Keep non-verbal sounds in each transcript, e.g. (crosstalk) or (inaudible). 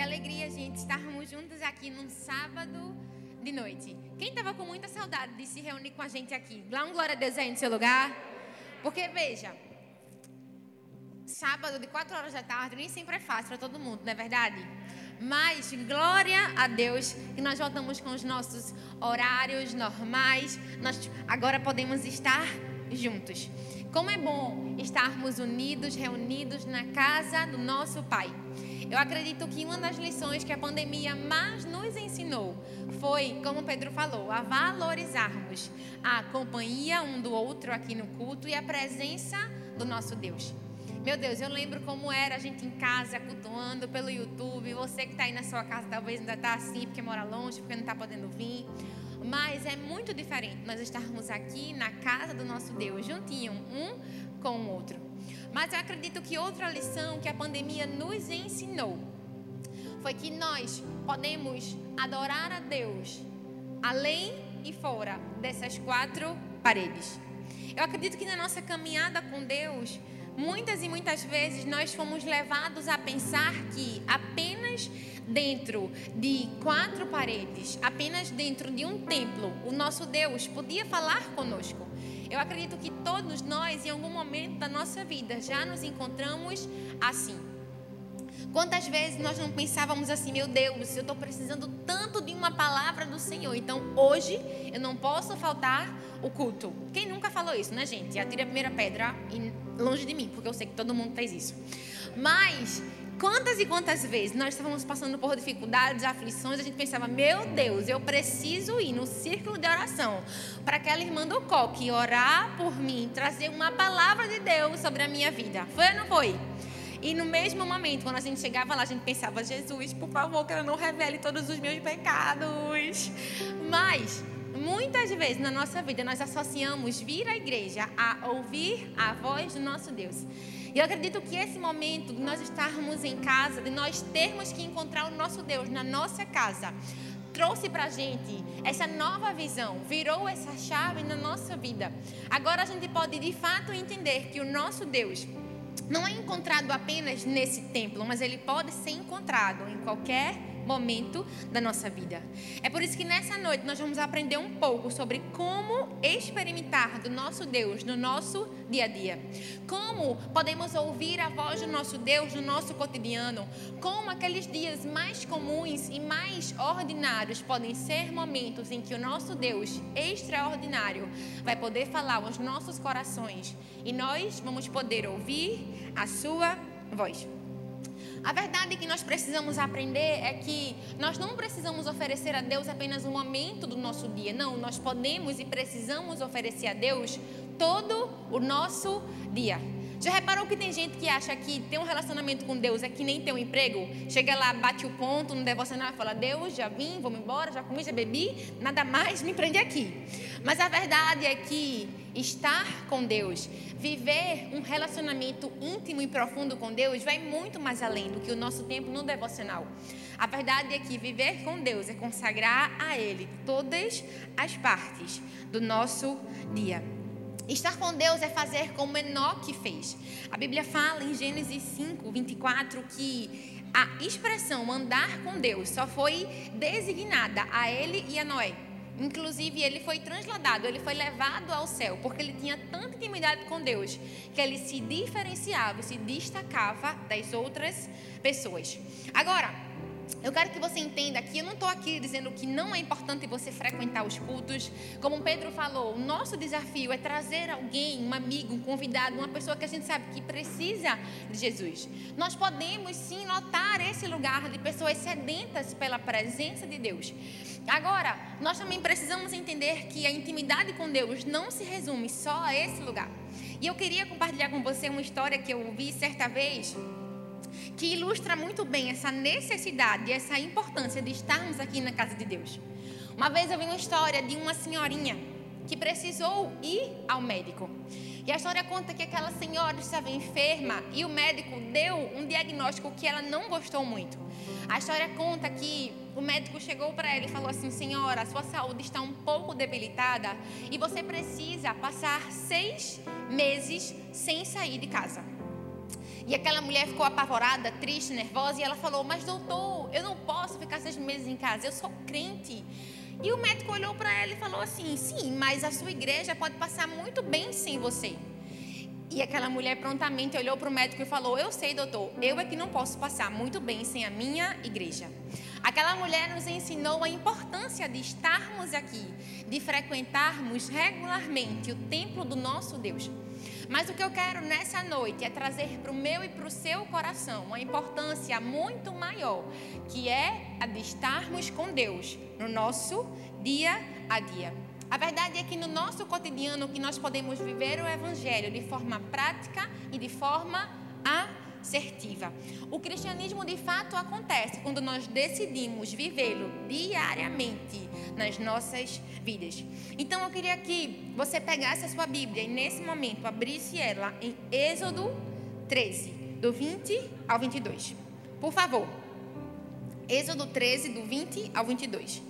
Que alegria, gente, estarmos juntos aqui num sábado de noite. Quem estava com muita saudade de se reunir com a gente aqui? Dá um glória a Deus aí no seu lugar. Porque, veja, sábado de 4 horas da tarde nem sempre é fácil para todo mundo, não é verdade? Mas glória a Deus que nós voltamos com os nossos horários normais. Nós agora podemos estar juntos. Como é bom estarmos unidos, reunidos na casa do nosso Pai. Eu acredito que uma das lições que a pandemia mais nos ensinou foi, como Pedro falou, a valorizarmos a companhia um do outro aqui no culto e a presença do nosso Deus. Meu Deus, eu lembro como era a gente em casa cultuando pelo YouTube. Você que está aí na sua casa talvez ainda está assim porque mora longe, porque não está podendo vir. Mas é muito diferente nós estarmos aqui na casa do nosso Deus, juntinho, um com o outro. Mas eu acredito que outra lição que a pandemia nos ensinou foi que nós podemos adorar a Deus além e fora dessas quatro paredes. Eu acredito que na nossa caminhada com Deus, Muitas e muitas vezes nós fomos levados a pensar que apenas dentro de quatro paredes, apenas dentro de um templo, o nosso Deus podia falar conosco. Eu acredito que todos nós, em algum momento da nossa vida, já nos encontramos assim. Quantas vezes nós não pensávamos assim, meu Deus, eu estou precisando tanto de uma palavra do Senhor, então hoje eu não posso faltar o culto. Quem nunca falou isso, né, gente? Atire a primeira pedra longe de mim, porque eu sei que todo mundo fez isso. Mas quantas e quantas vezes nós estávamos passando por dificuldades, aflições, a gente pensava, meu Deus, eu preciso ir no círculo de oração para aquela irmã do coque orar por mim, trazer uma palavra de Deus sobre a minha vida. Foi ou não foi? E no mesmo momento, quando a gente chegava lá, a gente pensava, Jesus, por favor, que ela não revele todos os meus pecados. Mas Muitas vezes na nossa vida nós associamos vir à igreja a ouvir a voz do nosso Deus. E eu acredito que esse momento de nós estarmos em casa, de nós termos que encontrar o nosso Deus na nossa casa, trouxe para gente essa nova visão, virou essa chave na nossa vida. Agora a gente pode de fato entender que o nosso Deus não é encontrado apenas nesse templo, mas ele pode ser encontrado em qualquer momento da nossa vida. É por isso que nessa noite nós vamos aprender um pouco sobre como experimentar do nosso Deus no nosso dia a dia. Como podemos ouvir a voz do nosso Deus no nosso cotidiano. Como aqueles dias mais comuns e mais ordinários podem ser momentos em que o nosso Deus extraordinário vai poder falar aos nossos corações e nós vamos poder ouvir a sua voz. A verdade que nós precisamos aprender é que nós não precisamos oferecer a Deus apenas um momento do nosso dia. Não, nós podemos e precisamos oferecer a Deus todo o nosso dia. Já reparou que tem gente que acha que ter um relacionamento com Deus é que nem ter um emprego? Chega lá, bate o ponto no devocional e fala: Deus, já vim, vou embora, já comi, já bebi, nada mais me prende aqui. Mas a verdade é que estar com Deus, viver um relacionamento íntimo e profundo com Deus, vai muito mais além do que o nosso tempo no devocional. A verdade é que viver com Deus é consagrar a Ele todas as partes do nosso dia. Estar com Deus é fazer como Enoque fez. A Bíblia fala em Gênesis 5, 24 que a expressão andar com Deus só foi designada a ele e a Noé. Inclusive, ele foi transladado, ele foi levado ao céu, porque ele tinha tanta intimidade com Deus, que ele se diferenciava, se destacava das outras pessoas. Agora, eu quero que você entenda que eu não estou aqui dizendo que não é importante você frequentar os cultos. Como Pedro falou, o nosso desafio é trazer alguém, um amigo, um convidado, uma pessoa que a gente sabe que precisa de Jesus. Nós podemos sim notar esse lugar de pessoas sedentas pela presença de Deus. Agora, nós também precisamos entender que a intimidade com Deus não se resume só a esse lugar. E eu queria compartilhar com você uma história que eu ouvi certa vez que ilustra muito bem essa necessidade essa importância de estarmos aqui na casa de Deus. Uma vez eu vi uma história de uma senhorinha que precisou ir ao médico. E a história conta que aquela senhora estava enferma e o médico deu um diagnóstico que ela não gostou muito. A história conta que o médico chegou para ela e falou assim: Senhora, sua saúde está um pouco debilitada e você precisa passar seis meses sem sair de casa. E aquela mulher ficou apavorada, triste, nervosa, e ela falou: Mas doutor, eu não posso ficar seis meses em casa, eu sou crente. E o médico olhou para ela e falou assim: Sim, mas a sua igreja pode passar muito bem sem você. E aquela mulher prontamente olhou para o médico e falou: Eu sei, doutor, eu é que não posso passar muito bem sem a minha igreja. Aquela mulher nos ensinou a importância de estarmos aqui, de frequentarmos regularmente o templo do nosso Deus. Mas o que eu quero nessa noite é trazer para o meu e para o seu coração uma importância muito maior, que é a de estarmos com Deus no nosso dia a dia. A verdade é que no nosso cotidiano que nós podemos viver o evangelho de forma prática e de forma assertiva. O cristianismo de fato acontece quando nós decidimos vivê-lo diariamente nas nossas vidas. Então eu queria que você pegasse a sua Bíblia e nesse momento abrisse ela em Êxodo 13, do 20 ao 22. Por favor. Êxodo 13, do 20 ao 22.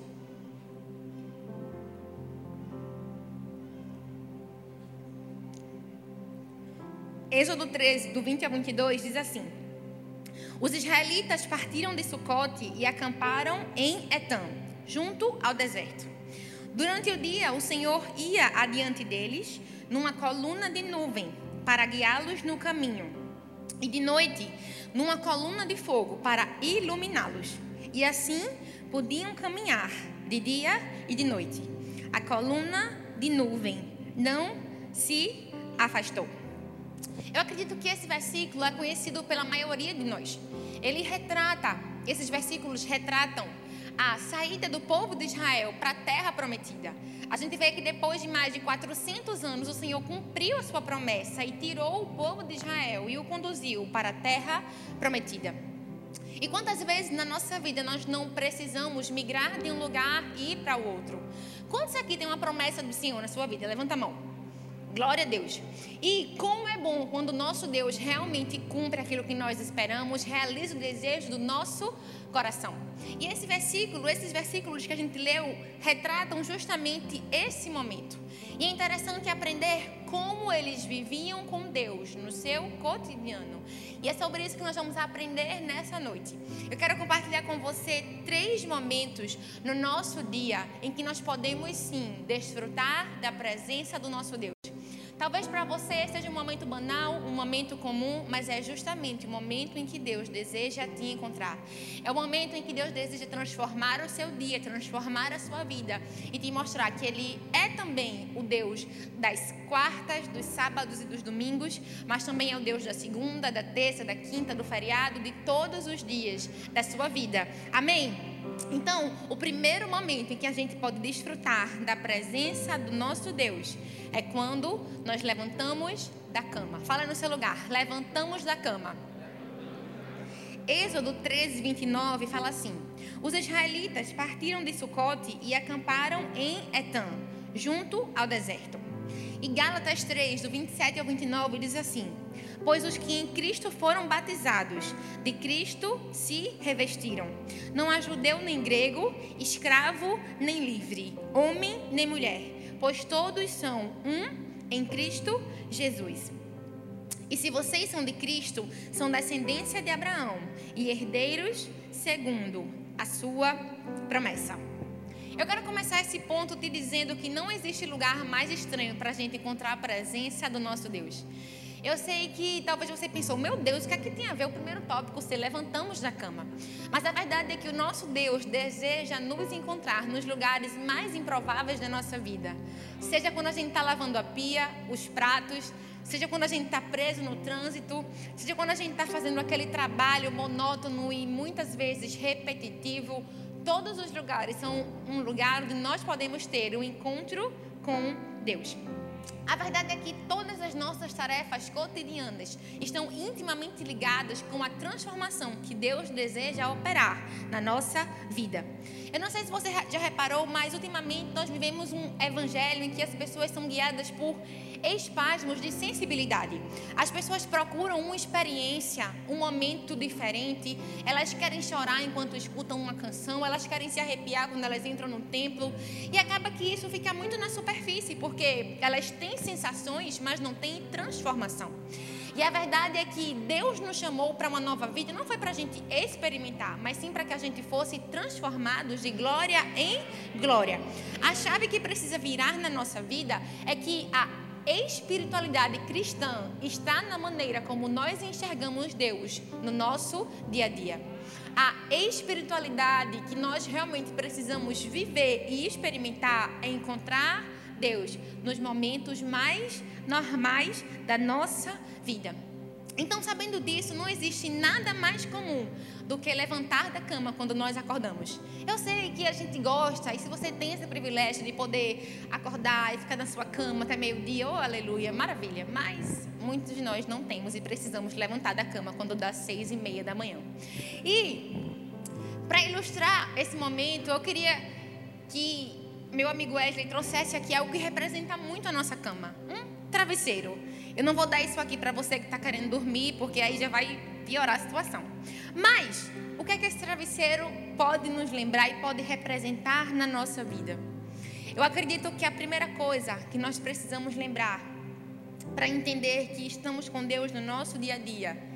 Êxodo 13, do 20 ao 22, diz assim: Os israelitas partiram de Sucote e acamparam em Etam, junto ao deserto. Durante o dia, o Senhor ia adiante deles numa coluna de nuvem para guiá-los no caminho, e de noite, numa coluna de fogo para iluminá-los. E assim podiam caminhar de dia e de noite. A coluna de nuvem não se afastou. Eu acredito que esse versículo é conhecido pela maioria de nós. Ele retrata, esses versículos retratam a saída do povo de Israel para a terra prometida. A gente vê que depois de mais de 400 anos, o Senhor cumpriu a sua promessa e tirou o povo de Israel e o conduziu para a terra prometida. E quantas vezes na nossa vida nós não precisamos migrar de um lugar e ir para o outro? Quantos aqui tem uma promessa do Senhor na sua vida? Levanta a mão. Glória a Deus. E como é bom quando o nosso Deus realmente cumpre aquilo que nós esperamos, realiza o desejo do nosso coração. E esse versículo, esses versículos que a gente leu, retratam justamente esse momento. E é interessante aprender como eles viviam com Deus no seu cotidiano. E é sobre isso que nós vamos aprender nessa noite. Eu quero compartilhar com você três momentos no nosso dia em que nós podemos sim desfrutar da presença do nosso Deus. Talvez para você seja um momento banal, um momento comum, mas é justamente o momento em que Deus deseja te encontrar. É o momento em que Deus deseja transformar o seu dia, transformar a sua vida e te mostrar que Ele é também o Deus das quartas, dos sábados e dos domingos, mas também é o Deus da segunda, da terça, da quinta, do feriado, de todos os dias da sua vida. Amém? Então, o primeiro momento em que a gente pode desfrutar da presença do nosso Deus é quando nós levantamos da cama. Fala no seu lugar, levantamos da cama. Êxodo 13, 29 fala assim: Os israelitas partiram de Sucote e acamparam em Etam, junto ao deserto. E Gálatas 3, do 27 ao 29, diz assim: Pois os que em Cristo foram batizados, de Cristo se revestiram. Não há judeu nem grego, escravo nem livre, homem nem mulher, pois todos são um em Cristo Jesus. E se vocês são de Cristo, são descendência de Abraão e herdeiros segundo a sua promessa. Eu quero começar esse ponto te dizendo que não existe lugar mais estranho para a gente encontrar a presença do nosso Deus. Eu sei que talvez você pensou, meu Deus, o que é que tem a ver o primeiro tópico, se levantamos da cama? Mas a verdade é que o nosso Deus deseja nos encontrar nos lugares mais improváveis da nossa vida. Seja quando a gente está lavando a pia, os pratos, seja quando a gente está preso no trânsito, seja quando a gente está fazendo aquele trabalho monótono e muitas vezes repetitivo. Todos os lugares são um lugar onde nós podemos ter um encontro com Deus. A verdade é que todas as nossas tarefas cotidianas estão intimamente ligadas com a transformação que Deus deseja operar na nossa vida. Eu não sei se você já reparou, mas ultimamente nós vivemos um evangelho em que as pessoas são guiadas por espasmos de sensibilidade. As pessoas procuram uma experiência, um momento diferente. Elas querem chorar enquanto escutam uma canção, elas querem se arrepiar quando elas entram no templo. E acaba que isso fica muito na superfície, porque elas têm sensações, mas não têm transformação. E a verdade é que Deus nos chamou para uma nova vida, não foi para a gente experimentar, mas sim para que a gente fosse transformados de glória em glória. A chave que precisa virar na nossa vida é que a espiritualidade cristã está na maneira como nós enxergamos Deus no nosso dia a dia. A espiritualidade que nós realmente precisamos viver e experimentar é encontrar Deus nos momentos mais normais da nossa vida. Então, sabendo disso, não existe nada mais comum do que levantar da cama quando nós acordamos. Eu sei que a gente gosta, e se você tem esse privilégio de poder acordar e ficar na sua cama até meio-dia, oh aleluia, maravilha. Mas muitos de nós não temos e precisamos levantar da cama quando dá seis e meia da manhã. E para ilustrar esse momento, eu queria que meu amigo Wesley trouxesse aqui algo que representa muito a nossa cama: um travesseiro. Eu não vou dar isso aqui para você que está querendo dormir, porque aí já vai piorar a situação. Mas, o que é que esse travesseiro pode nos lembrar e pode representar na nossa vida? Eu acredito que a primeira coisa que nós precisamos lembrar para entender que estamos com Deus no nosso dia a dia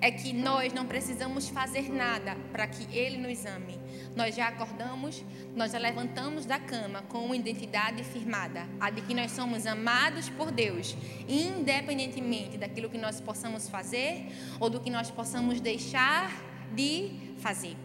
é que nós não precisamos fazer nada para que Ele nos ame. Nós já acordamos, nós já levantamos da cama com uma identidade firmada, a de que nós somos amados por Deus, independentemente daquilo que nós possamos fazer ou do que nós possamos deixar de fazer.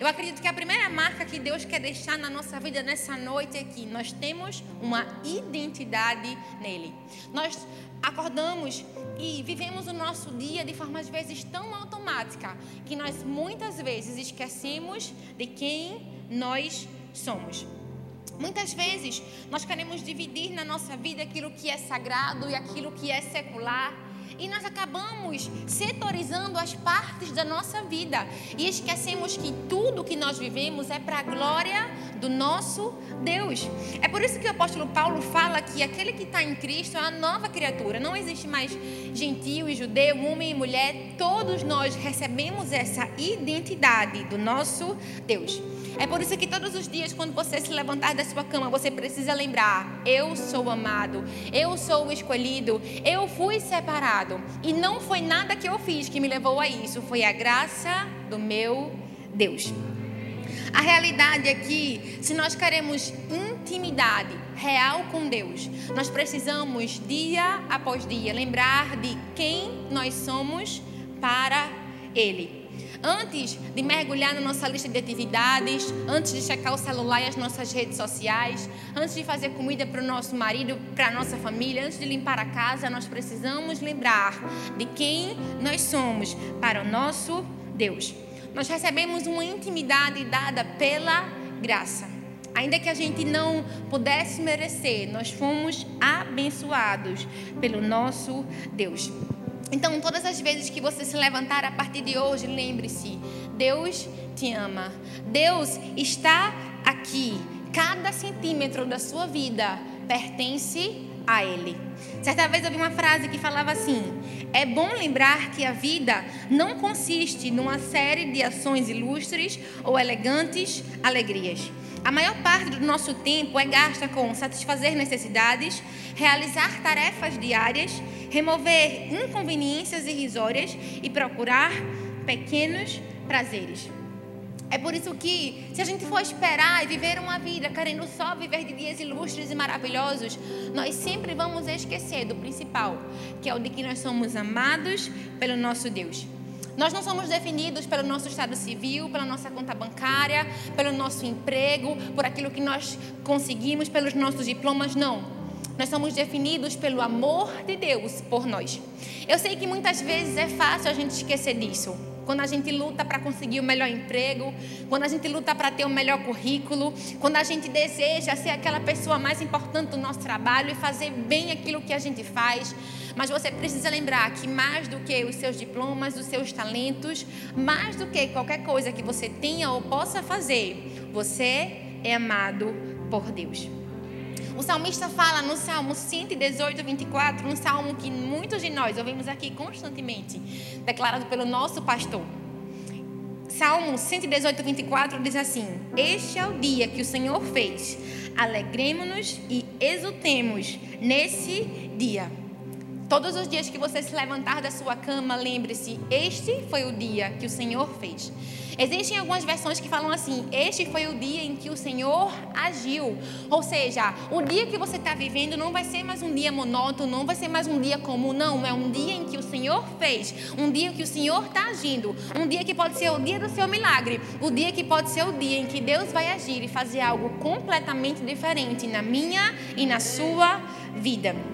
Eu acredito que a primeira marca que Deus quer deixar na nossa vida nessa noite é que nós temos uma identidade nele. Nós acordamos e vivemos o nosso dia de forma às vezes tão automática que nós muitas vezes esquecemos de quem nós somos. Muitas vezes nós queremos dividir na nossa vida aquilo que é sagrado e aquilo que é secular e nós acabamos setorizando as partes da nossa vida e esquecemos que tudo que nós vivemos é para a glória do nosso Deus. É por isso que o apóstolo Paulo fala que aquele que está em Cristo é uma nova criatura. Não existe mais gentil e judeu, homem e mulher. Todos nós recebemos essa identidade do nosso Deus. É por isso que todos os dias, quando você se levantar da sua cama, você precisa lembrar: eu sou amado, eu sou escolhido, eu fui separado. E não foi nada que eu fiz que me levou a isso, foi a graça do meu Deus. A realidade é que, se nós queremos intimidade real com Deus, nós precisamos, dia após dia, lembrar de quem nós somos para Ele. Antes de mergulhar na nossa lista de atividades, antes de checar o celular e as nossas redes sociais, antes de fazer comida para o nosso marido, para a nossa família, antes de limpar a casa, nós precisamos lembrar de quem nós somos para o nosso Deus. Nós recebemos uma intimidade dada pela graça. Ainda que a gente não pudesse merecer, nós fomos abençoados pelo nosso Deus. Então, todas as vezes que você se levantar a partir de hoje, lembre-se: Deus te ama. Deus está aqui. Cada centímetro da sua vida pertence a Ele. Certa vez eu vi uma frase que falava assim: É bom lembrar que a vida não consiste numa série de ações ilustres ou elegantes alegrias. A maior parte do nosso tempo é gasta com satisfazer necessidades, realizar tarefas diárias, remover inconveniências irrisórias e procurar pequenos prazeres. É por isso que, se a gente for esperar e viver uma vida querendo só viver de dias ilustres e maravilhosos, nós sempre vamos esquecer do principal, que é o de que nós somos amados pelo nosso Deus. Nós não somos definidos pelo nosso estado civil, pela nossa conta bancária, pelo nosso emprego, por aquilo que nós conseguimos, pelos nossos diplomas, não. Nós somos definidos pelo amor de Deus por nós. Eu sei que muitas vezes é fácil a gente esquecer disso. Quando a gente luta para conseguir o melhor emprego, quando a gente luta para ter o melhor currículo, quando a gente deseja ser aquela pessoa mais importante do nosso trabalho e fazer bem aquilo que a gente faz. Mas você precisa lembrar que mais do que os seus diplomas, os seus talentos, mais do que qualquer coisa que você tenha ou possa fazer, você é amado por Deus. O salmista fala no Salmo 118, 24, um salmo que muitos de nós ouvimos aqui constantemente, declarado pelo nosso pastor. Salmo 118, 24 diz assim: Este é o dia que o Senhor fez, alegremos-nos e exultemos nesse dia. Todos os dias que você se levantar da sua cama, lembre-se: este foi o dia que o Senhor fez. Existem algumas versões que falam assim: Este foi o dia em que o Senhor agiu. Ou seja, o dia que você está vivendo não vai ser mais um dia monótono, não vai ser mais um dia comum, não. É um dia em que o Senhor fez, um dia que o Senhor está agindo, um dia que pode ser o dia do seu milagre, o dia que pode ser o dia em que Deus vai agir e fazer algo completamente diferente na minha e na sua vida.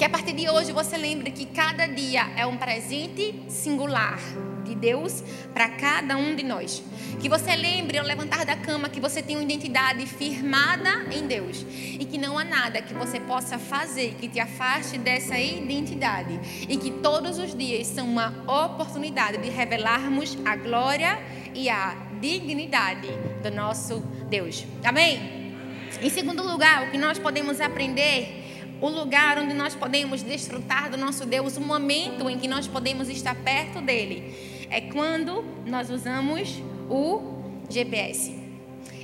Que a partir de hoje você lembre que cada dia é um presente singular de Deus para cada um de nós. Que você lembre ao levantar da cama que você tem uma identidade firmada em Deus e que não há nada que você possa fazer que te afaste dessa identidade e que todos os dias são uma oportunidade de revelarmos a glória e a dignidade do nosso Deus. Amém? Em segundo lugar, o que nós podemos aprender o lugar onde nós podemos desfrutar do nosso Deus, o momento em que nós podemos estar perto dele, é quando nós usamos o GPS.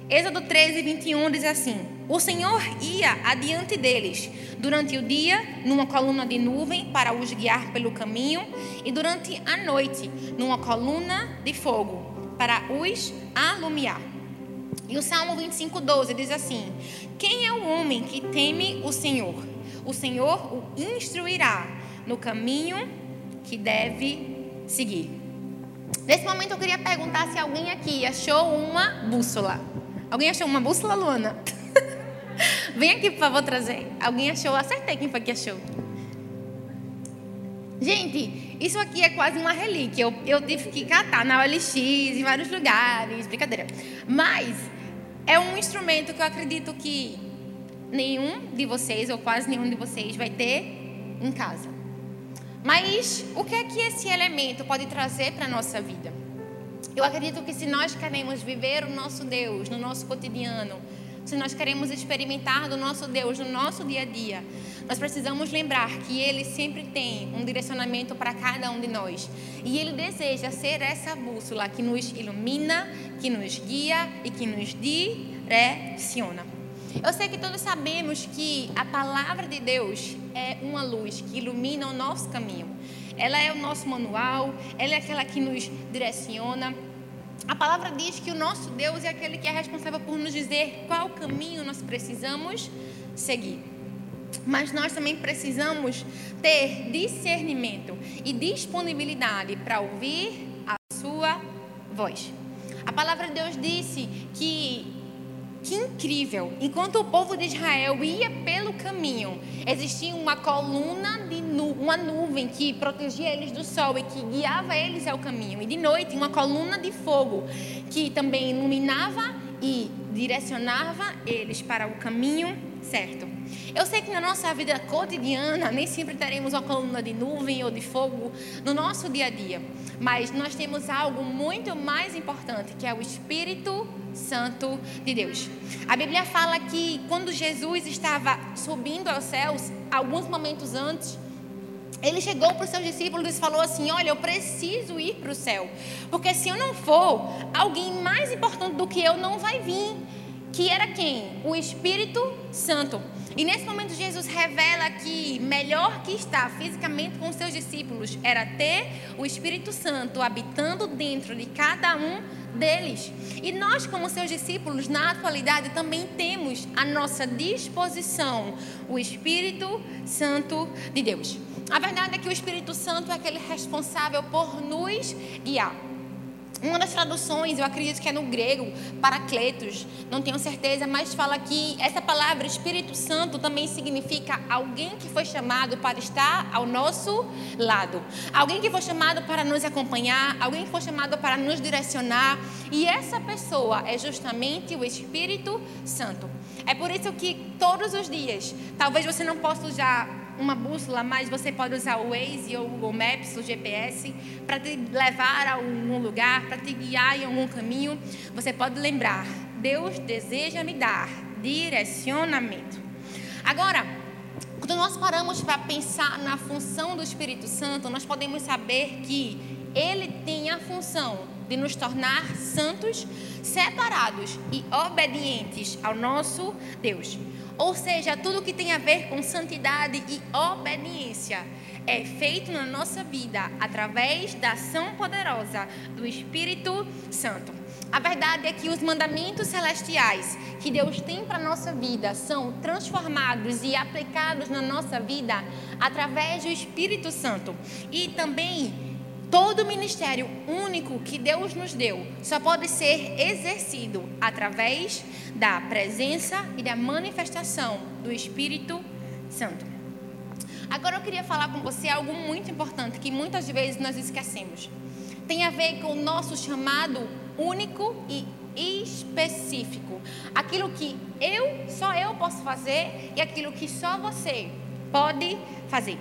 Êxodo 13, 21 diz assim: O Senhor ia adiante deles durante o dia numa coluna de nuvem para os guiar pelo caminho, e durante a noite numa coluna de fogo para os alumiar. E o Salmo 25, 12 diz assim: Quem é o homem que teme o Senhor? O Senhor o instruirá no caminho que deve seguir. Nesse momento eu queria perguntar se alguém aqui achou uma bússola. Alguém achou uma bússola, Luana? (laughs) Vem aqui, por favor, trazer. Alguém achou? Acertei quem foi que achou. Gente, isso aqui é quase uma relíquia. Eu, eu tive que catar na OLX, em vários lugares, brincadeira. Mas é um instrumento que eu acredito que nenhum de vocês, ou quase nenhum de vocês, vai ter em casa. Mas o que é que esse elemento pode trazer para a nossa vida? Eu acredito que se nós queremos viver o nosso Deus no nosso cotidiano, se nós queremos experimentar do nosso Deus no nosso dia a dia, nós precisamos lembrar que Ele sempre tem um direcionamento para cada um de nós. E Ele deseja ser essa bússola que nos ilumina, que nos guia e que nos direciona. Eu sei que todos sabemos que a palavra de Deus é uma luz que ilumina o nosso caminho. Ela é o nosso manual, ela é aquela que nos direciona. A palavra diz que o nosso Deus é aquele que é responsável por nos dizer qual caminho nós precisamos seguir. Mas nós também precisamos ter discernimento e disponibilidade para ouvir a sua voz. A palavra de Deus disse que que incrível! Enquanto o povo de Israel ia pelo caminho, existia uma coluna de nu uma nuvem que protegia eles do sol e que guiava eles ao caminho. E de noite, uma coluna de fogo que também iluminava e direcionava eles para o caminho certo. Eu sei que na nossa vida cotidiana nem sempre teremos uma coluna de nuvem ou de fogo no nosso dia a dia, mas nós temos algo muito mais importante, que é o Espírito Santo de Deus. A Bíblia fala que quando Jesus estava subindo aos céus, alguns momentos antes, ele chegou para os seus discípulos e falou assim: Olha, eu preciso ir para o céu, porque se eu não for, alguém mais importante do que eu não vai vir. Que era quem? O Espírito Santo. E nesse momento Jesus revela que melhor que estar fisicamente com seus discípulos era ter o Espírito Santo habitando dentro de cada um deles. E nós, como seus discípulos, na atualidade também temos à nossa disposição o Espírito Santo de Deus. A verdade é que o Espírito Santo é aquele responsável por nos guiar. Uma das traduções, eu acredito que é no grego, paracletos, não tenho certeza, mas fala que essa palavra Espírito Santo também significa alguém que foi chamado para estar ao nosso lado, alguém que foi chamado para nos acompanhar, alguém que foi chamado para nos direcionar, e essa pessoa é justamente o Espírito Santo. É por isso que todos os dias, talvez você não possa usar uma bússola, mas você pode usar o Waze ou o Google Maps, o GPS, para te levar a algum lugar, para te guiar em algum caminho. Você pode lembrar: Deus deseja me dar direcionamento. Agora, quando nós paramos para pensar na função do Espírito Santo, nós podemos saber que ele tem a função de nos tornar santos, separados e obedientes ao nosso Deus. Ou seja, tudo que tem a ver com santidade e obediência é feito na nossa vida através da ação poderosa do Espírito Santo. A verdade é que os mandamentos celestiais que Deus tem para a nossa vida são transformados e aplicados na nossa vida através do Espírito Santo. E também Todo ministério único que Deus nos deu só pode ser exercido através da presença e da manifestação do Espírito Santo. Agora eu queria falar com você algo muito importante que muitas vezes nós esquecemos. Tem a ver com o nosso chamado único e específico. Aquilo que eu, só eu posso fazer e aquilo que só você pode fazer.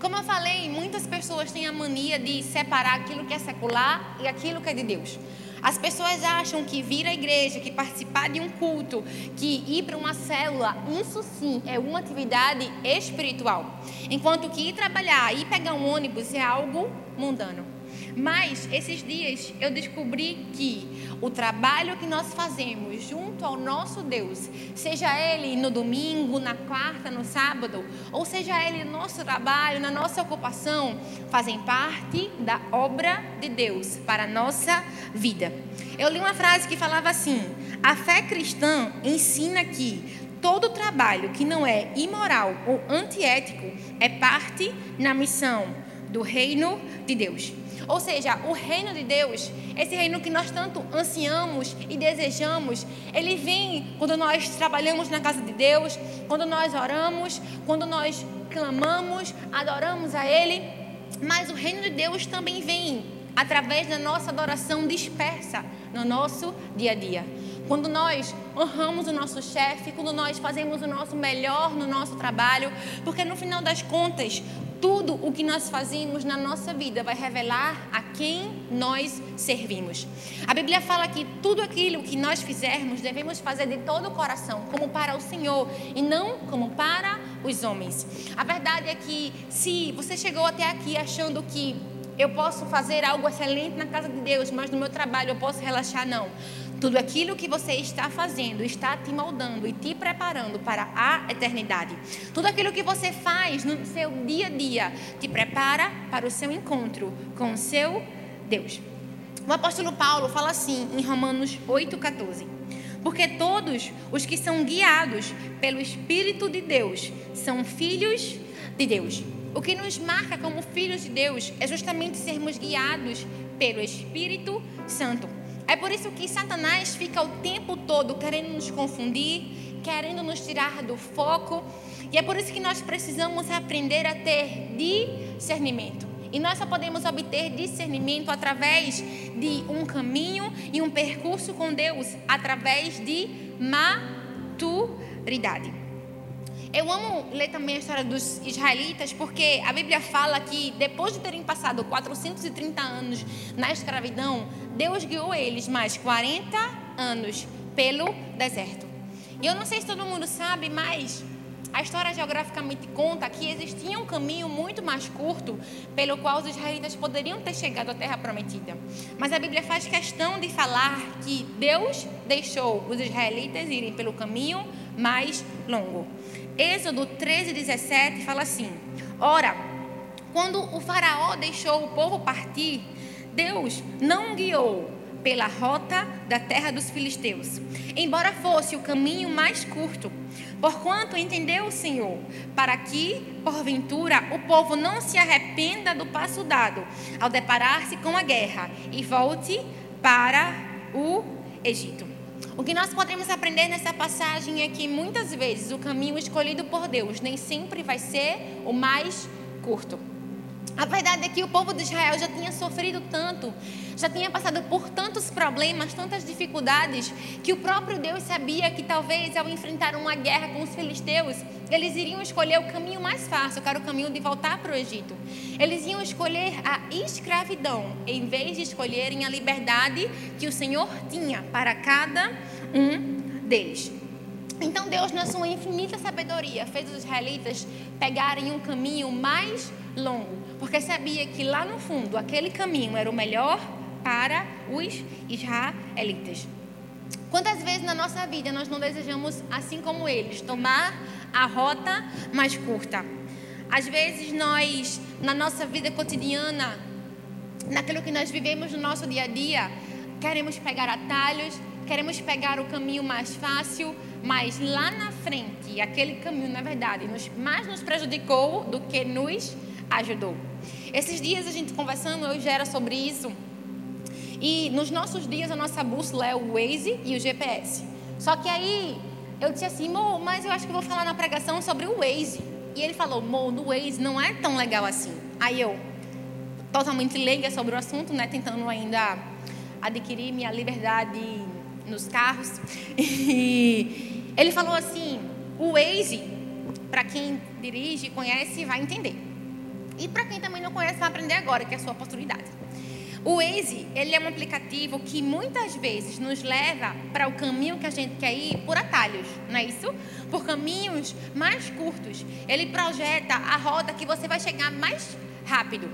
Como eu falei, muitas pessoas têm a mania de separar aquilo que é secular e aquilo que é de Deus. As pessoas acham que vir à igreja, que participar de um culto, que ir para uma célula, isso sim é uma atividade espiritual. Enquanto que ir trabalhar, ir pegar um ônibus é algo mundano. Mas esses dias eu descobri que o trabalho que nós fazemos junto ao nosso Deus, seja ele no domingo, na quarta, no sábado, ou seja ele no nosso trabalho, na nossa ocupação, fazem parte da obra de Deus para a nossa vida. Eu li uma frase que falava assim: a fé cristã ensina que todo trabalho que não é imoral ou antiético é parte na missão do reino de Deus. Ou seja, o reino de Deus, esse reino que nós tanto ansiamos e desejamos, ele vem quando nós trabalhamos na casa de Deus, quando nós oramos, quando nós clamamos, adoramos a Ele. Mas o reino de Deus também vem através da nossa adoração dispersa no nosso dia a dia. Quando nós honramos o nosso chefe, quando nós fazemos o nosso melhor no nosso trabalho, porque no final das contas, tudo o que nós fazemos na nossa vida vai revelar a quem nós servimos. A Bíblia fala que tudo aquilo que nós fizermos devemos fazer de todo o coração, como para o Senhor e não como para os homens. A verdade é que se você chegou até aqui achando que eu posso fazer algo excelente na casa de Deus, mas no meu trabalho eu posso relaxar, não. Tudo aquilo que você está fazendo está te moldando e te preparando para a eternidade. Tudo aquilo que você faz no seu dia a dia te prepara para o seu encontro com o seu Deus. O apóstolo Paulo fala assim em Romanos 8,14: Porque todos os que são guiados pelo Espírito de Deus são filhos de Deus. O que nos marca como filhos de Deus é justamente sermos guiados pelo Espírito Santo. É por isso que Satanás fica o tempo todo querendo nos confundir, querendo nos tirar do foco. E é por isso que nós precisamos aprender a ter discernimento. E nós só podemos obter discernimento através de um caminho e um percurso com Deus, através de maturidade. Eu amo ler também a história dos israelitas, porque a Bíblia fala que depois de terem passado 430 anos na escravidão, Deus guiou eles mais 40 anos pelo deserto. E eu não sei se todo mundo sabe, mas a história geograficamente conta que existia um caminho muito mais curto pelo qual os israelitas poderiam ter chegado à terra prometida. Mas a Bíblia faz questão de falar que Deus deixou os israelitas irem pelo caminho mais longo. Êxodo 13, 17 fala assim: Ora, quando o Faraó deixou o povo partir, Deus não guiou pela rota da terra dos filisteus, embora fosse o caminho mais curto. Porquanto entendeu o Senhor, para que, porventura, o povo não se arrependa do passo dado ao deparar-se com a guerra e volte para o Egito. O que nós podemos aprender nessa passagem é que muitas vezes o caminho escolhido por Deus nem sempre vai ser o mais curto. A verdade é que o povo de Israel já tinha sofrido tanto, já tinha passado por tantos problemas, tantas dificuldades, que o próprio Deus sabia que talvez ao enfrentar uma guerra com os filisteus, eles iriam escolher o caminho mais fácil, que era o caminho de voltar para o Egito. Eles iam escolher a escravidão, em vez de escolherem a liberdade que o Senhor tinha para cada um deles. Então Deus, na sua infinita sabedoria, fez os israelitas pegarem um caminho mais longo, porque sabia que lá no fundo aquele caminho era o melhor para os israelitas. Quantas vezes na nossa vida nós não desejamos, assim como eles, tomar a rota mais curta? Às vezes nós, na nossa vida cotidiana, naquilo que nós vivemos no nosso dia a dia, queremos pegar atalhos, queremos pegar o caminho mais fácil, mas lá na frente, aquele caminho, na verdade, nos, mais nos prejudicou do que nos ajudou. Esses dias a gente conversando, eu já era sobre isso. E nos nossos dias a nossa bússola é o Waze e o GPS. Só que aí eu disse assim, Mo, mas eu acho que vou falar na pregação sobre o Waze. E ele falou, Mo, no Waze não é tão legal assim. Aí eu, totalmente leiga sobre o assunto, né, tentando ainda adquirir minha liberdade nos carros. (laughs) E ele falou assim: o Waze, para quem dirige, conhece, vai entender. E para quem também não conhece, vai aprender agora, que é a sua oportunidade. O Waze, ele é um aplicativo que muitas vezes nos leva para o caminho que a gente quer ir por atalhos, não é isso? Por caminhos mais curtos. Ele projeta a rota que você vai chegar mais rápido.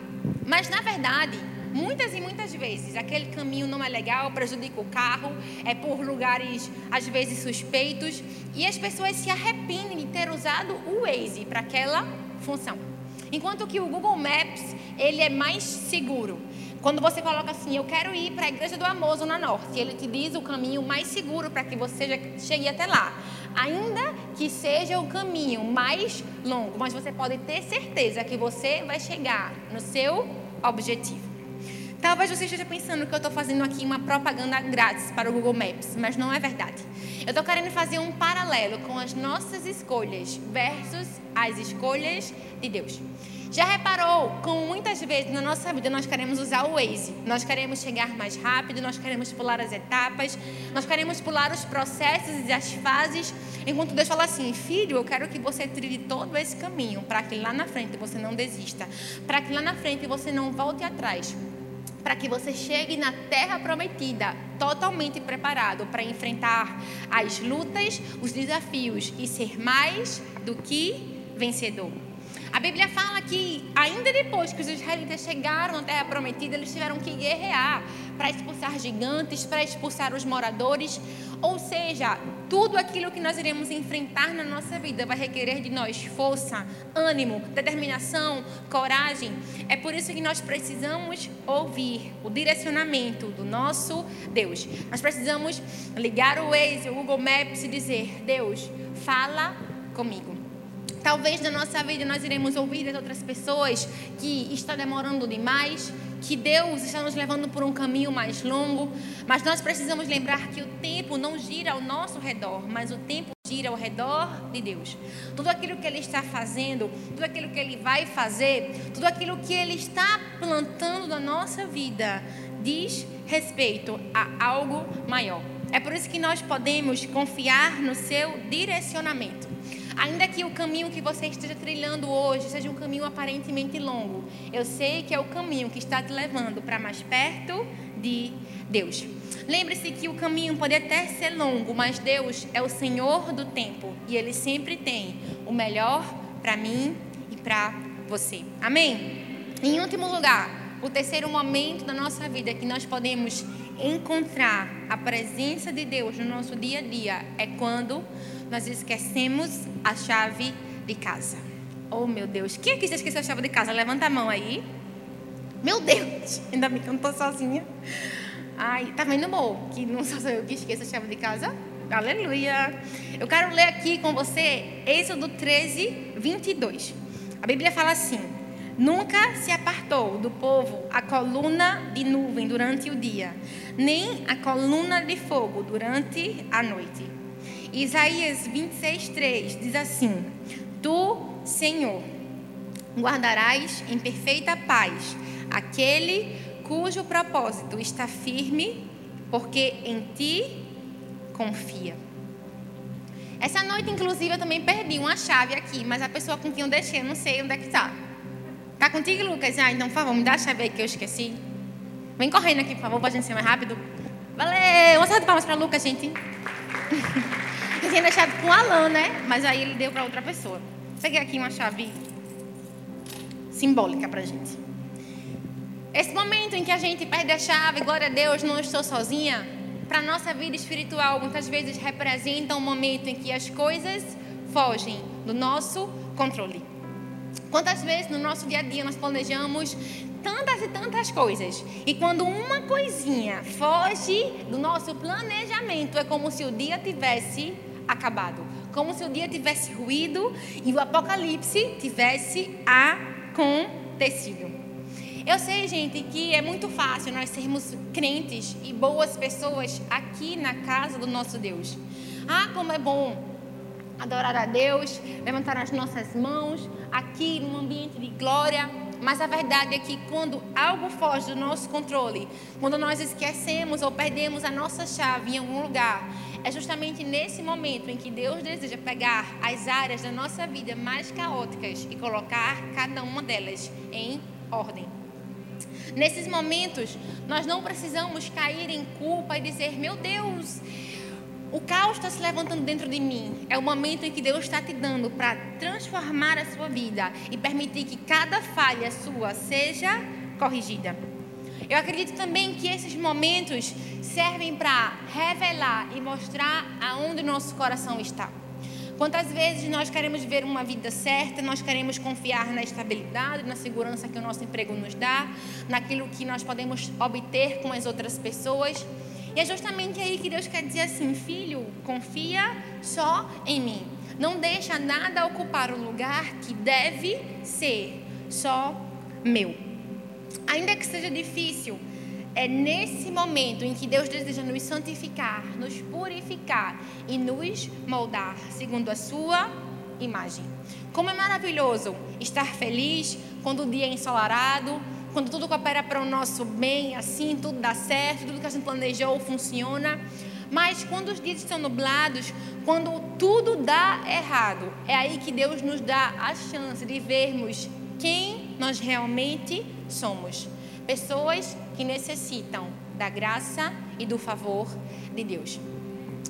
Mas na verdade, muitas e muitas vezes aquele caminho não é legal, prejudica o carro, é por lugares às vezes suspeitos e as pessoas se arrependem de ter usado o Waze para aquela função. Enquanto que o Google Maps, ele é mais seguro. Quando você coloca assim, eu quero ir para a igreja do Amor, Zona Norte, ele te diz o caminho mais seguro para que você chegue até lá. Ainda que seja o caminho mais longo, mas você pode ter certeza que você vai chegar no seu objetivo. Talvez você esteja pensando que eu estou fazendo aqui uma propaganda grátis para o Google Maps, mas não é verdade. Eu estou querendo fazer um paralelo com as nossas escolhas versus as escolhas de Deus. Já reparou como muitas vezes na nossa vida nós queremos usar o Waze? Nós queremos chegar mais rápido, nós queremos pular as etapas, nós queremos pular os processos e as fases, enquanto Deus fala assim: filho, eu quero que você trilhe todo esse caminho para que lá na frente você não desista, para que lá na frente você não volte atrás para que você chegue na terra prometida totalmente preparado para enfrentar as lutas, os desafios e ser mais do que vencedor. A Bíblia fala que, ainda depois que os israelitas chegaram na terra prometida, eles tiveram que guerrear para expulsar gigantes, para expulsar os moradores. Ou seja, tudo aquilo que nós iremos enfrentar na nossa vida vai requerer de nós força, ânimo, determinação, coragem. É por isso que nós precisamos ouvir o direcionamento do nosso Deus. Nós precisamos ligar o Waze, o Google Maps e dizer: Deus, fala comigo. Talvez na nossa vida nós iremos ouvir das outras pessoas que está demorando demais, que Deus está nos levando por um caminho mais longo, mas nós precisamos lembrar que o tempo não gira ao nosso redor, mas o tempo gira ao redor de Deus. Tudo aquilo que Ele está fazendo, tudo aquilo que Ele vai fazer, tudo aquilo que Ele está plantando na nossa vida, diz respeito a algo maior. É por isso que nós podemos confiar no seu direcionamento. Ainda que o caminho que você esteja trilhando hoje seja um caminho aparentemente longo, eu sei que é o caminho que está te levando para mais perto de Deus. Lembre-se que o caminho pode até ser longo, mas Deus é o Senhor do tempo e Ele sempre tem o melhor para mim e para você. Amém? Em último lugar, o terceiro momento da nossa vida que nós podemos encontrar a presença de Deus no nosso dia a dia é quando nós esquecemos a chave de casa. Oh, meu Deus. Quem aqui já esqueceu a chave de casa? Levanta a mão aí. Meu Deus. Ainda bem que eu não estou sozinha. Ai, tá vendo, amor? Que não sou eu que esqueço a chave de casa? Aleluia. Eu quero ler aqui com você Êxodo 13, 22. A Bíblia fala assim: Nunca se apartou do povo a coluna de nuvem durante o dia, nem a coluna de fogo durante a noite Isaías 26, 3 diz assim: Tu, Senhor, guardarás em perfeita paz aquele cujo propósito está firme, porque em ti confia. Essa noite, inclusive, eu também perdi uma chave aqui, mas a pessoa com quem eu deixei, eu não sei onde é que está. Tá contigo, Lucas? Ah, então, por favor, me dá a chave aí que eu esqueci. Vem correndo aqui, por favor, para gente ser mais rápido. Valeu! Uma salva de palmas para Lucas, gente. (laughs) Eu tinha deixado com o Alan, né? Mas aí ele deu para outra pessoa. Peguei aqui uma chave simbólica para gente. Esse momento em que a gente perde a chave, glória a Deus, não estou sozinha, para nossa vida espiritual, muitas vezes representa um momento em que as coisas fogem do nosso controle. Quantas vezes no nosso dia a dia nós planejamos tantas e tantas coisas. E quando uma coisinha foge do nosso planejamento, é como se o dia tivesse acabado. Como se o dia tivesse ruído e o apocalipse tivesse acontecido. Eu sei, gente, que é muito fácil nós sermos crentes e boas pessoas aqui na casa do nosso Deus. Ah, como é bom adorar a Deus, levantar as nossas mãos aqui num ambiente de glória. Mas a verdade é que quando algo foge do nosso controle, quando nós esquecemos ou perdemos a nossa chave em algum lugar, é justamente nesse momento em que Deus deseja pegar as áreas da nossa vida mais caóticas e colocar cada uma delas em ordem. Nesses momentos, nós não precisamos cair em culpa e dizer: Meu Deus, o caos está se levantando dentro de mim. É o momento em que Deus está te dando para transformar a sua vida e permitir que cada falha sua seja corrigida. Eu acredito também que esses momentos servem para revelar e mostrar aonde o nosso coração está. Quantas vezes nós queremos ver uma vida certa, nós queremos confiar na estabilidade, na segurança que o nosso emprego nos dá, naquilo que nós podemos obter com as outras pessoas. E é justamente aí que Deus quer dizer assim: filho, confia só em mim. Não deixa nada ocupar o lugar que deve ser só meu. Ainda que seja difícil, é nesse momento em que Deus deseja nos santificar, nos purificar e nos moldar segundo a sua imagem. Como é maravilhoso estar feliz quando o dia é ensolarado, quando tudo coopera para o nosso bem, assim, tudo dá certo, tudo que a gente planejou funciona. Mas quando os dias estão nublados, quando tudo dá errado, é aí que Deus nos dá a chance de vermos quem nós realmente somos. Pessoas que necessitam da graça e do favor de Deus.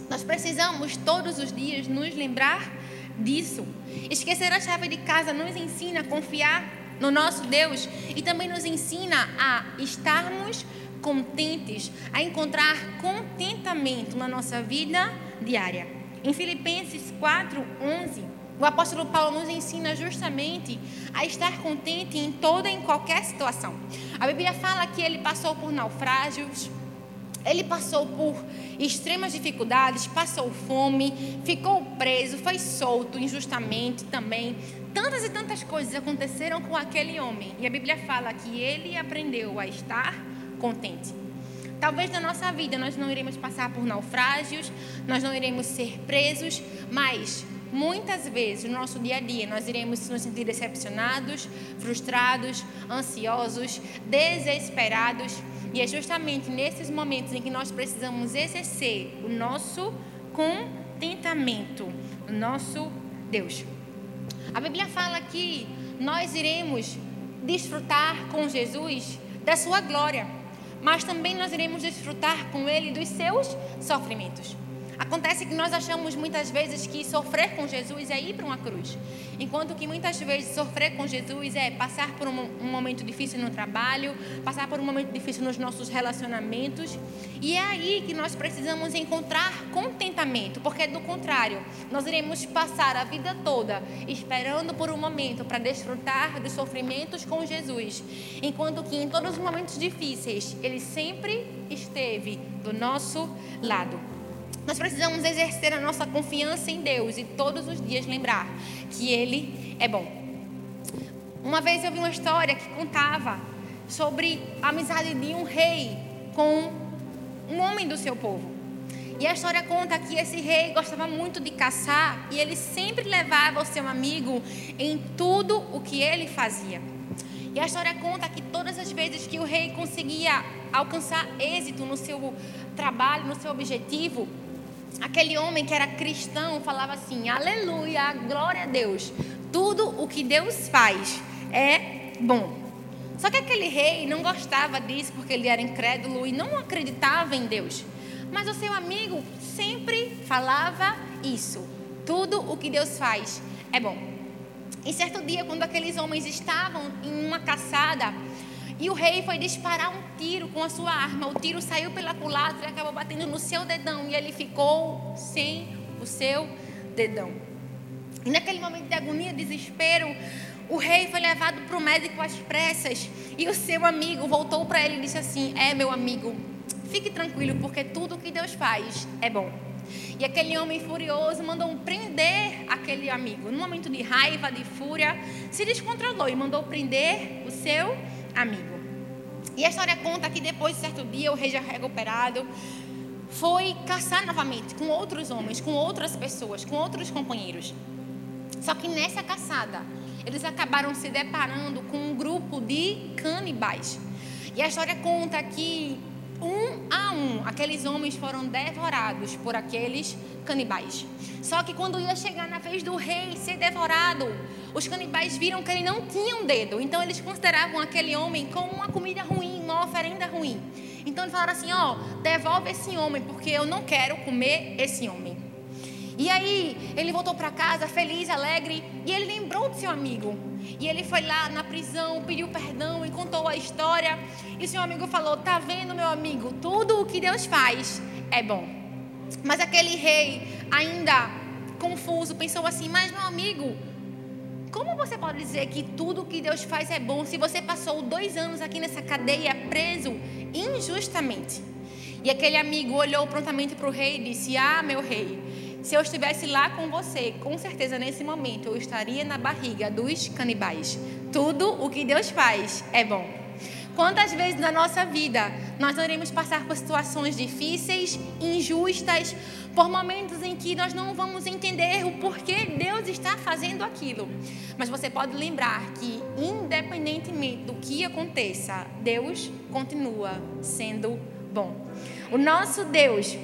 Nós precisamos todos os dias nos lembrar disso. Esquecer a chave de casa nos ensina a confiar no nosso Deus e também nos ensina a estarmos contentes, a encontrar contentamento na nossa vida diária. Em Filipenses 4:11, o apóstolo Paulo nos ensina justamente a estar contente em toda e em qualquer situação. A Bíblia fala que ele passou por naufrágios, ele passou por extremas dificuldades, passou fome, ficou preso, foi solto injustamente também. Tantas e tantas coisas aconteceram com aquele homem. E a Bíblia fala que ele aprendeu a estar contente. Talvez na nossa vida nós não iremos passar por naufrágios, nós não iremos ser presos, mas Muitas vezes no nosso dia a dia nós iremos nos sentir decepcionados, frustrados, ansiosos, desesperados, e é justamente nesses momentos em que nós precisamos exercer o nosso contentamento, o nosso Deus. A Bíblia fala que nós iremos desfrutar com Jesus da sua glória, mas também nós iremos desfrutar com ele dos seus sofrimentos. Acontece que nós achamos muitas vezes que sofrer com Jesus é ir para uma cruz, enquanto que muitas vezes sofrer com Jesus é passar por um, momento difícil no trabalho, passar por um momento difícil nos nossos relacionamentos, e é aí que nós precisamos encontrar contentamento, porque do contrário, nós iremos passar a vida toda esperando por um momento para desfrutar dos sofrimentos com Jesus, enquanto que em todos os momentos difíceis ele sempre esteve do nosso lado. Nós precisamos exercer a nossa confiança em Deus e todos os dias lembrar que Ele é bom. Uma vez eu vi uma história que contava sobre a amizade de um rei com um homem do seu povo. E a história conta que esse rei gostava muito de caçar e ele sempre levava o seu amigo em tudo o que ele fazia. E a história conta que todas as vezes que o rei conseguia alcançar êxito no seu trabalho, no seu objetivo, aquele homem que era cristão falava assim: Aleluia, glória a Deus. Tudo o que Deus faz é bom. Só que aquele rei não gostava disso porque ele era incrédulo e não acreditava em Deus. Mas o seu amigo sempre falava isso. Tudo o que Deus faz é bom. E certo dia, quando aqueles homens estavam em uma caçada, e o rei foi disparar um tiro com a sua arma. O tiro saiu pela culatra e acabou batendo no seu dedão. E ele ficou sem o seu dedão. E naquele momento de agonia, desespero, O rei foi levado para o médico às pressas e o seu amigo voltou para ele e disse assim: É, meu amigo, fique tranquilo, porque tudo que Deus faz é bom. E aquele homem furioso mandou prender aquele amigo. No momento de raiva, de fúria, se descontrolou e mandou prender o seu amigo. E a história conta que depois de certo dia, o rei já recuperado foi caçar novamente com outros homens, com outras pessoas, com outros companheiros. Só que nessa caçada, eles acabaram se deparando com um grupo de canibais. E a história conta que um a um, aqueles homens foram devorados por aqueles canibais. Só que quando ia chegar na vez do rei ser devorado, os canibais viram que ele não tinha um dedo. Então eles consideravam aquele homem como uma comida ruim, uma oferenda ruim. Então eles falaram assim: ó, devolve esse homem, porque eu não quero comer esse homem. E aí ele voltou para casa feliz, alegre, e ele lembrou do seu amigo. E ele foi lá na prisão, pediu perdão e contou a história. E seu amigo falou: Tá vendo, meu amigo? Tudo o que Deus faz é bom. Mas aquele rei, ainda confuso, pensou assim: Mas, meu amigo, como você pode dizer que tudo o que Deus faz é bom se você passou dois anos aqui nessa cadeia preso injustamente? E aquele amigo olhou prontamente para o rei e disse: Ah, meu rei, se eu estivesse lá com você, com certeza nesse momento eu estaria na barriga dos canibais. Tudo o que Deus faz é bom. Quantas vezes na nossa vida nós iremos passar por situações difíceis, injustas, por momentos em que nós não vamos entender o porquê Deus está fazendo aquilo. Mas você pode lembrar que, independentemente do que aconteça, Deus continua sendo bom. O nosso Deus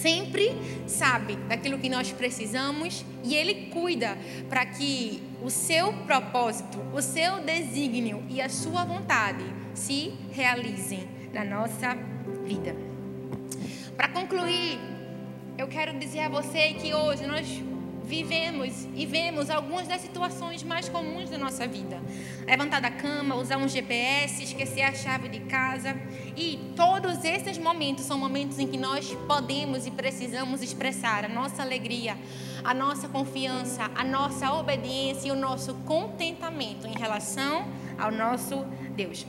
sempre sabe daquilo que nós precisamos e Ele cuida para que o seu propósito, o seu desígnio e a sua vontade se realizem na nossa vida. Para concluir, eu quero dizer a você que hoje nós vivemos e vemos algumas das situações mais comuns da nossa vida. Levantar da cama, usar um GPS, esquecer a chave de casa. E todos esses momentos são momentos em que nós podemos e precisamos expressar a nossa alegria, a nossa confiança, a nossa obediência e o nosso contentamento em relação ao nosso Deus.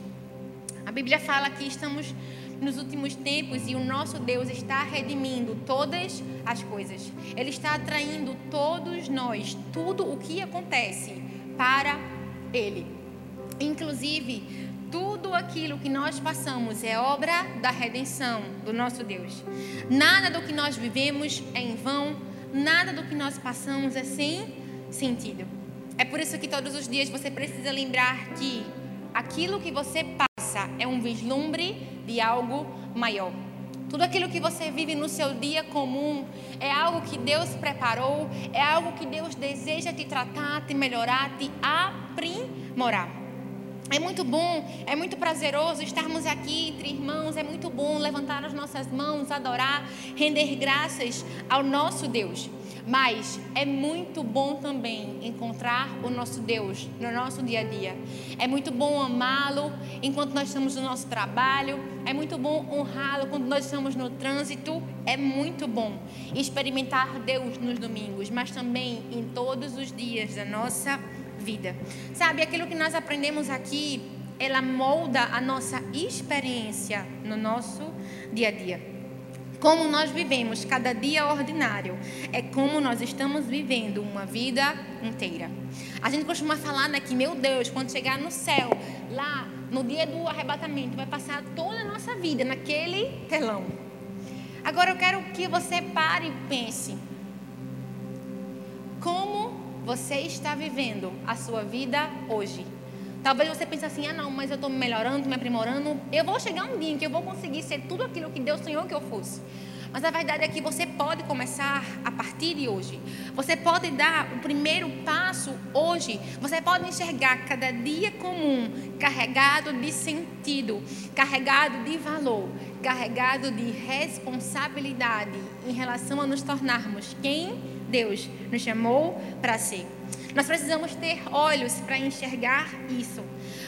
A Bíblia fala que estamos nos últimos tempos e o nosso Deus está redimindo todas as coisas. Ele está atraindo todos nós, tudo o que acontece para Ele. Inclusive, tudo aquilo que nós passamos é obra da redenção do nosso Deus. Nada do que nós vivemos é em vão, nada do que nós passamos é sem sentido. É por isso que todos os dias você precisa lembrar que aquilo que você passa é um vislumbre de algo maior. Tudo aquilo que você vive no seu dia comum é algo que Deus preparou, é algo que Deus deseja te tratar, te melhorar, te aprimorar. É muito bom, é muito prazeroso estarmos aqui entre irmãos, é muito bom levantar as nossas mãos, adorar, render graças ao nosso Deus. Mas é muito bom também encontrar o nosso Deus no nosso dia a dia. É muito bom amá-lo enquanto nós estamos no nosso trabalho. É muito bom honrá-lo quando nós estamos no trânsito. É muito bom experimentar Deus nos domingos, mas também em todos os dias da nossa vida. Sabe, aquilo que nós aprendemos aqui, ela molda a nossa experiência no nosso dia a dia como nós vivemos cada dia ordinário, é como nós estamos vivendo uma vida inteira. A gente costuma falar né, que, meu Deus, quando chegar no céu, lá no dia do arrebatamento, vai passar toda a nossa vida naquele telão. Agora eu quero que você pare e pense: como você está vivendo a sua vida hoje? Talvez você pense assim: ah, não, mas eu estou me melhorando, me aprimorando. Eu vou chegar um dia em que eu vou conseguir ser tudo aquilo que Deus sonhou que eu fosse. Mas a verdade é que você pode começar a partir de hoje. Você pode dar o primeiro passo hoje. Você pode enxergar cada dia comum carregado de sentido, carregado de valor, carregado de responsabilidade em relação a nos tornarmos quem Deus nos chamou para ser. Nós precisamos ter olhos para enxergar isso.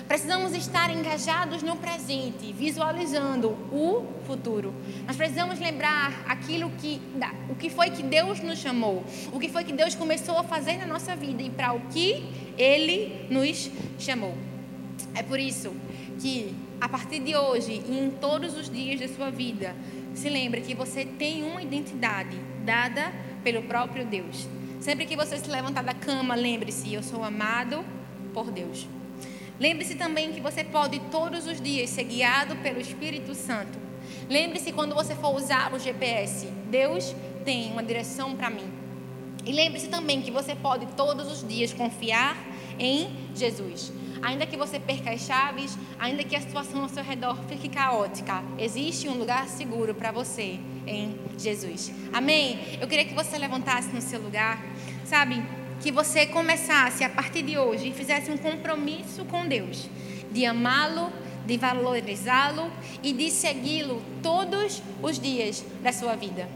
Precisamos estar engajados no presente, visualizando o futuro. Nós precisamos lembrar aquilo que, o que foi que Deus nos chamou, o que foi que Deus começou a fazer na nossa vida e para o que Ele nos chamou. É por isso que a partir de hoje e em todos os dias da sua vida, se lembre que você tem uma identidade dada pelo próprio Deus. Sempre que você se levantar da cama, lembre-se: eu sou amado por Deus. Lembre-se também que você pode todos os dias ser guiado pelo Espírito Santo. Lembre-se quando você for usar o GPS, Deus tem uma direção para mim. E lembre-se também que você pode todos os dias confiar em Jesus. Ainda que você perca as chaves, ainda que a situação ao seu redor fique caótica, existe um lugar seguro para você em Jesus. Amém? Eu queria que você levantasse no seu lugar, sabe? que você começasse a partir de hoje e fizesse um compromisso com Deus de amá-lo, de valorizá-lo e de segui-lo todos os dias da sua vida.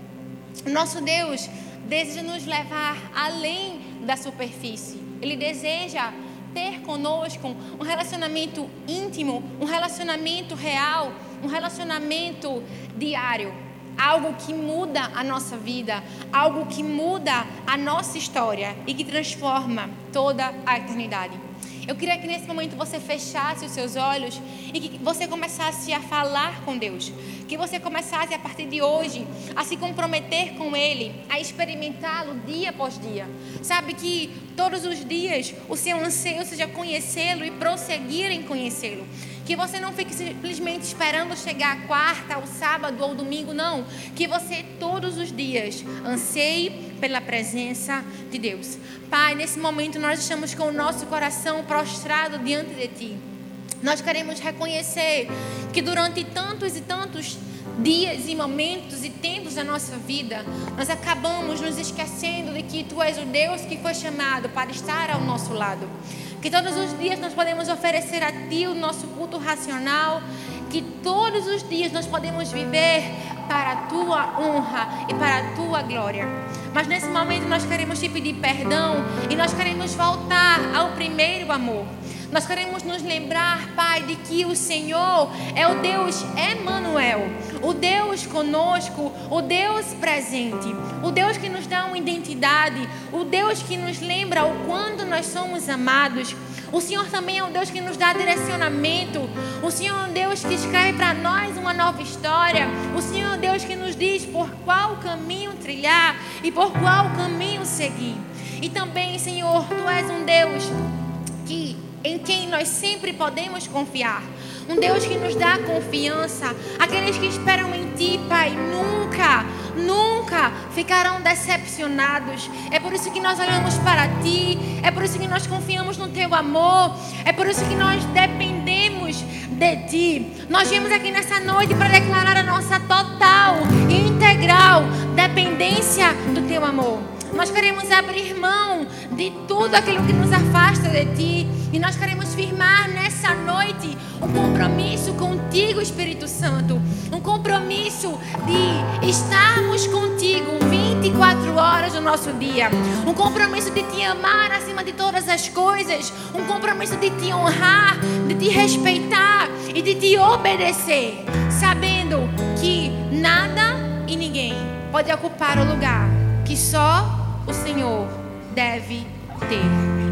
Nosso Deus deseja nos levar além da superfície. Ele deseja ter conosco um relacionamento íntimo, um relacionamento real, um relacionamento diário algo que muda a nossa vida, algo que muda a nossa história e que transforma toda a eternidade. Eu queria que nesse momento você fechasse os seus olhos e que você começasse a falar com Deus. Que você começasse a partir de hoje a se comprometer com Ele, a experimentá-lo dia após dia. Sabe que todos os dias o seu anseio seja conhecê-lo e prosseguir em conhecê-lo. Que você não fique simplesmente esperando chegar a quarta, o sábado ou domingo, não. Que você todos os dias anseie pela presença de Deus. Pai, nesse momento nós estamos com o nosso coração prostrado diante de Ti. Nós queremos reconhecer que durante tantos e tantos dias e momentos e tempos da nossa vida, nós acabamos nos esquecendo de que Tu és o Deus que foi chamado para estar ao nosso lado. Que todos os dias nós podemos oferecer a Ti o nosso culto racional. Que todos os dias nós podemos viver para a Tua honra e para a Tua glória. Mas nesse momento nós queremos te pedir perdão e nós queremos voltar ao primeiro amor. Nós queremos nos lembrar, Pai, de que o Senhor é o Deus Emanuel, o Deus conosco, o Deus presente, o Deus que nos dá uma identidade, o Deus que nos lembra o quanto nós somos amados. O Senhor também é um Deus que nos dá direcionamento. O Senhor é um Deus que escreve para nós uma nova história. O Senhor é um Deus que nos diz por qual caminho trilhar e por qual caminho seguir. E também, Senhor, Tu és um Deus que em quem nós sempre podemos confiar. Um Deus que nos dá confiança. Aqueles que esperam em Ti, Pai, nunca, nunca ficarão decepcionados. É por isso que nós olhamos para Ti. É por isso que nós confiamos no Teu amor. É por isso que nós dependemos de Ti. Nós viemos aqui nessa noite para declarar a nossa total e integral dependência do Teu amor. Nós queremos abrir mão de tudo aquilo que nos afasta de Ti. E nós queremos firmar nessa noite um compromisso contigo, Espírito Santo. Um compromisso de estarmos contigo 24 horas do nosso dia. Um compromisso de te amar acima de todas as coisas. Um compromisso de te honrar, de te respeitar e de te obedecer. Sabendo que nada e ninguém pode ocupar o lugar que só o Senhor deve ter.